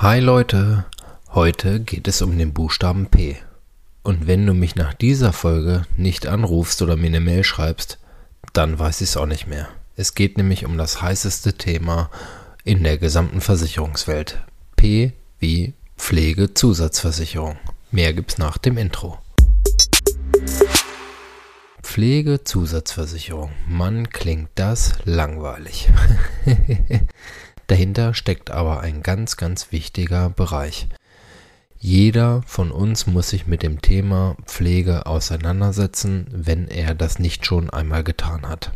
Hi Leute, heute geht es um den Buchstaben P. Und wenn du mich nach dieser Folge nicht anrufst oder mir eine Mail schreibst, dann weiß ich es auch nicht mehr. Es geht nämlich um das heißeste Thema in der gesamten Versicherungswelt. P wie Pflegezusatzversicherung. Mehr gibt's nach dem Intro. Pflegezusatzversicherung. Mann, klingt das langweilig. Dahinter steckt aber ein ganz, ganz wichtiger Bereich. Jeder von uns muss sich mit dem Thema Pflege auseinandersetzen, wenn er das nicht schon einmal getan hat.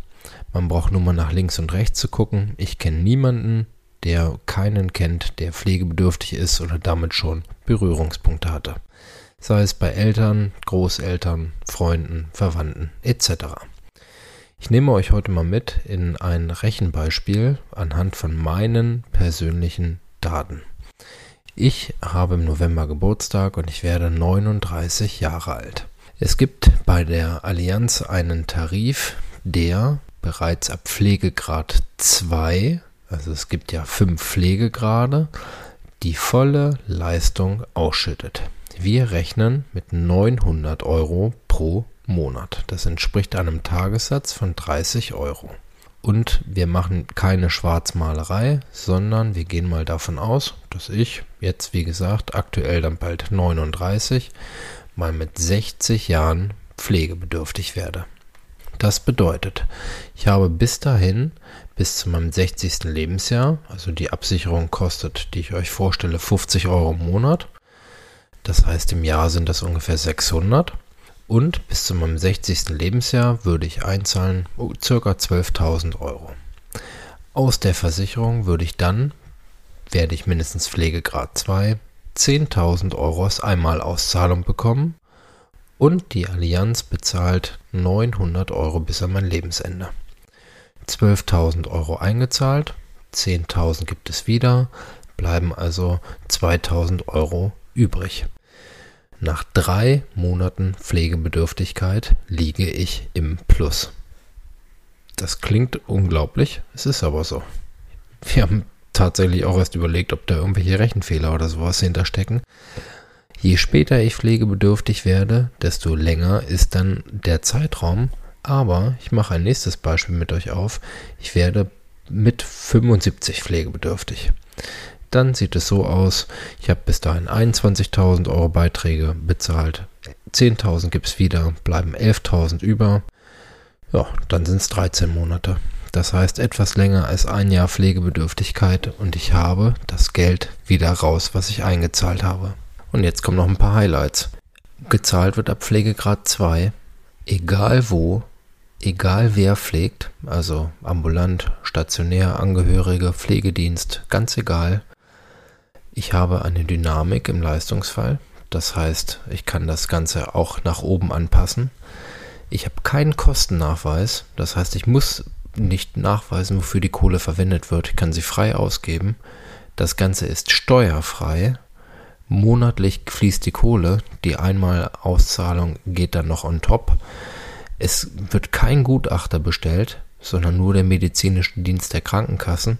Man braucht nur mal nach links und rechts zu gucken. Ich kenne niemanden, der keinen kennt, der pflegebedürftig ist oder damit schon Berührungspunkte hatte. Sei es bei Eltern, Großeltern, Freunden, Verwandten etc. Ich nehme euch heute mal mit in ein Rechenbeispiel anhand von meinen persönlichen Daten. Ich habe im November Geburtstag und ich werde 39 Jahre alt. Es gibt bei der Allianz einen Tarif, der bereits ab Pflegegrad 2, also es gibt ja fünf Pflegegrade, die volle Leistung ausschüttet. Wir rechnen mit 900 Euro pro Monat. Das entspricht einem Tagessatz von 30 Euro. Und wir machen keine Schwarzmalerei, sondern wir gehen mal davon aus, dass ich jetzt, wie gesagt, aktuell dann bald 39, mal mit 60 Jahren pflegebedürftig werde. Das bedeutet, ich habe bis dahin, bis zu meinem 60. Lebensjahr, also die Absicherung kostet, die ich euch vorstelle, 50 Euro im Monat. Das heißt, im Jahr sind das ungefähr 600. Und bis zu meinem 60. Lebensjahr würde ich einzahlen ca. 12.000 Euro. Aus der Versicherung würde ich dann, werde ich mindestens Pflegegrad 2, 10.000 Euro als Einmalauszahlung bekommen und die Allianz bezahlt 900 Euro bis an mein Lebensende. 12.000 Euro eingezahlt, 10.000 gibt es wieder, bleiben also 2.000 Euro übrig. Nach drei Monaten Pflegebedürftigkeit liege ich im Plus. Das klingt unglaublich, es ist aber so. Wir haben tatsächlich auch erst überlegt, ob da irgendwelche Rechenfehler oder sowas hinterstecken. Je später ich pflegebedürftig werde, desto länger ist dann der Zeitraum. Aber ich mache ein nächstes Beispiel mit euch auf. Ich werde mit 75 pflegebedürftig dann sieht es so aus, ich habe bis dahin 21.000 Euro Beiträge bezahlt, 10.000 gibt es wieder, bleiben 11.000 über. Ja, dann sind es 13 Monate. Das heißt etwas länger als ein Jahr Pflegebedürftigkeit und ich habe das Geld wieder raus, was ich eingezahlt habe. Und jetzt kommen noch ein paar Highlights. Gezahlt wird ab Pflegegrad 2, egal wo, egal wer pflegt, also ambulant, stationär, Angehörige, Pflegedienst, ganz egal. Ich habe eine Dynamik im Leistungsfall. Das heißt, ich kann das Ganze auch nach oben anpassen. Ich habe keinen Kostennachweis. Das heißt, ich muss nicht nachweisen, wofür die Kohle verwendet wird. Ich kann sie frei ausgeben. Das Ganze ist steuerfrei. Monatlich fließt die Kohle. Die Einmalauszahlung geht dann noch on top. Es wird kein Gutachter bestellt, sondern nur der medizinische Dienst der Krankenkassen.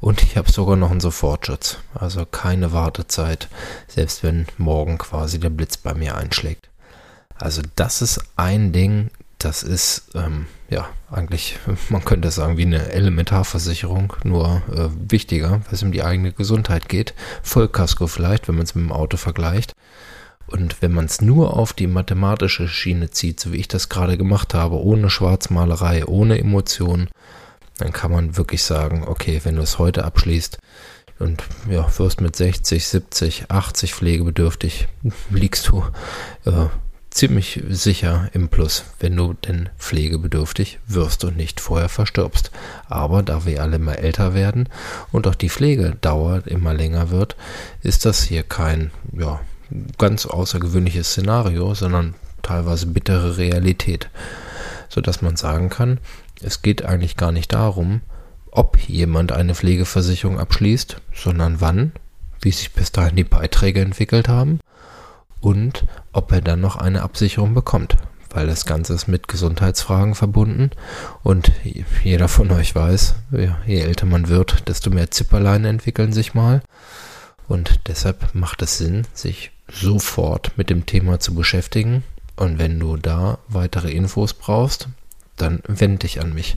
Und ich habe sogar noch einen Sofortschutz. Also keine Wartezeit, selbst wenn morgen quasi der Blitz bei mir einschlägt. Also das ist ein Ding, das ist ähm, ja eigentlich, man könnte sagen, wie eine Elementarversicherung, nur äh, wichtiger, weil es um die eigene Gesundheit geht. Vollkasko vielleicht, wenn man es mit dem Auto vergleicht. Und wenn man es nur auf die mathematische Schiene zieht, so wie ich das gerade gemacht habe, ohne Schwarzmalerei, ohne Emotionen, dann kann man wirklich sagen, okay, wenn du es heute abschließt und ja, wirst mit 60, 70, 80 pflegebedürftig, liegst du äh, ziemlich sicher im Plus, wenn du denn pflegebedürftig wirst und nicht vorher verstirbst. Aber da wir alle immer älter werden und auch die Pflegedauer immer länger wird, ist das hier kein ja, ganz außergewöhnliches Szenario, sondern teilweise bittere Realität, sodass man sagen kann, es geht eigentlich gar nicht darum, ob jemand eine Pflegeversicherung abschließt, sondern wann, wie sich bis dahin die Beiträge entwickelt haben und ob er dann noch eine Absicherung bekommt, weil das Ganze ist mit Gesundheitsfragen verbunden und jeder von euch weiß, je älter man wird, desto mehr Zipperlein entwickeln sich mal Und deshalb macht es Sinn, sich sofort mit dem Thema zu beschäftigen. Und wenn du da weitere Infos brauchst, dann wende dich an mich.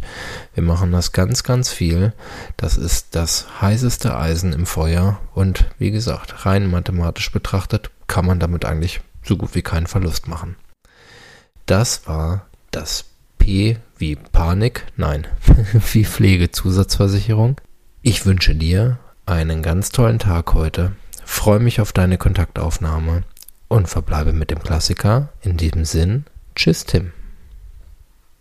Wir machen das ganz, ganz viel. Das ist das heißeste Eisen im Feuer. Und wie gesagt, rein mathematisch betrachtet kann man damit eigentlich so gut wie keinen Verlust machen. Das war das P wie Panik, nein, wie Pflegezusatzversicherung. Ich wünsche dir einen ganz tollen Tag heute, freue mich auf deine Kontaktaufnahme und verbleibe mit dem Klassiker. In diesem Sinn, tschüss Tim.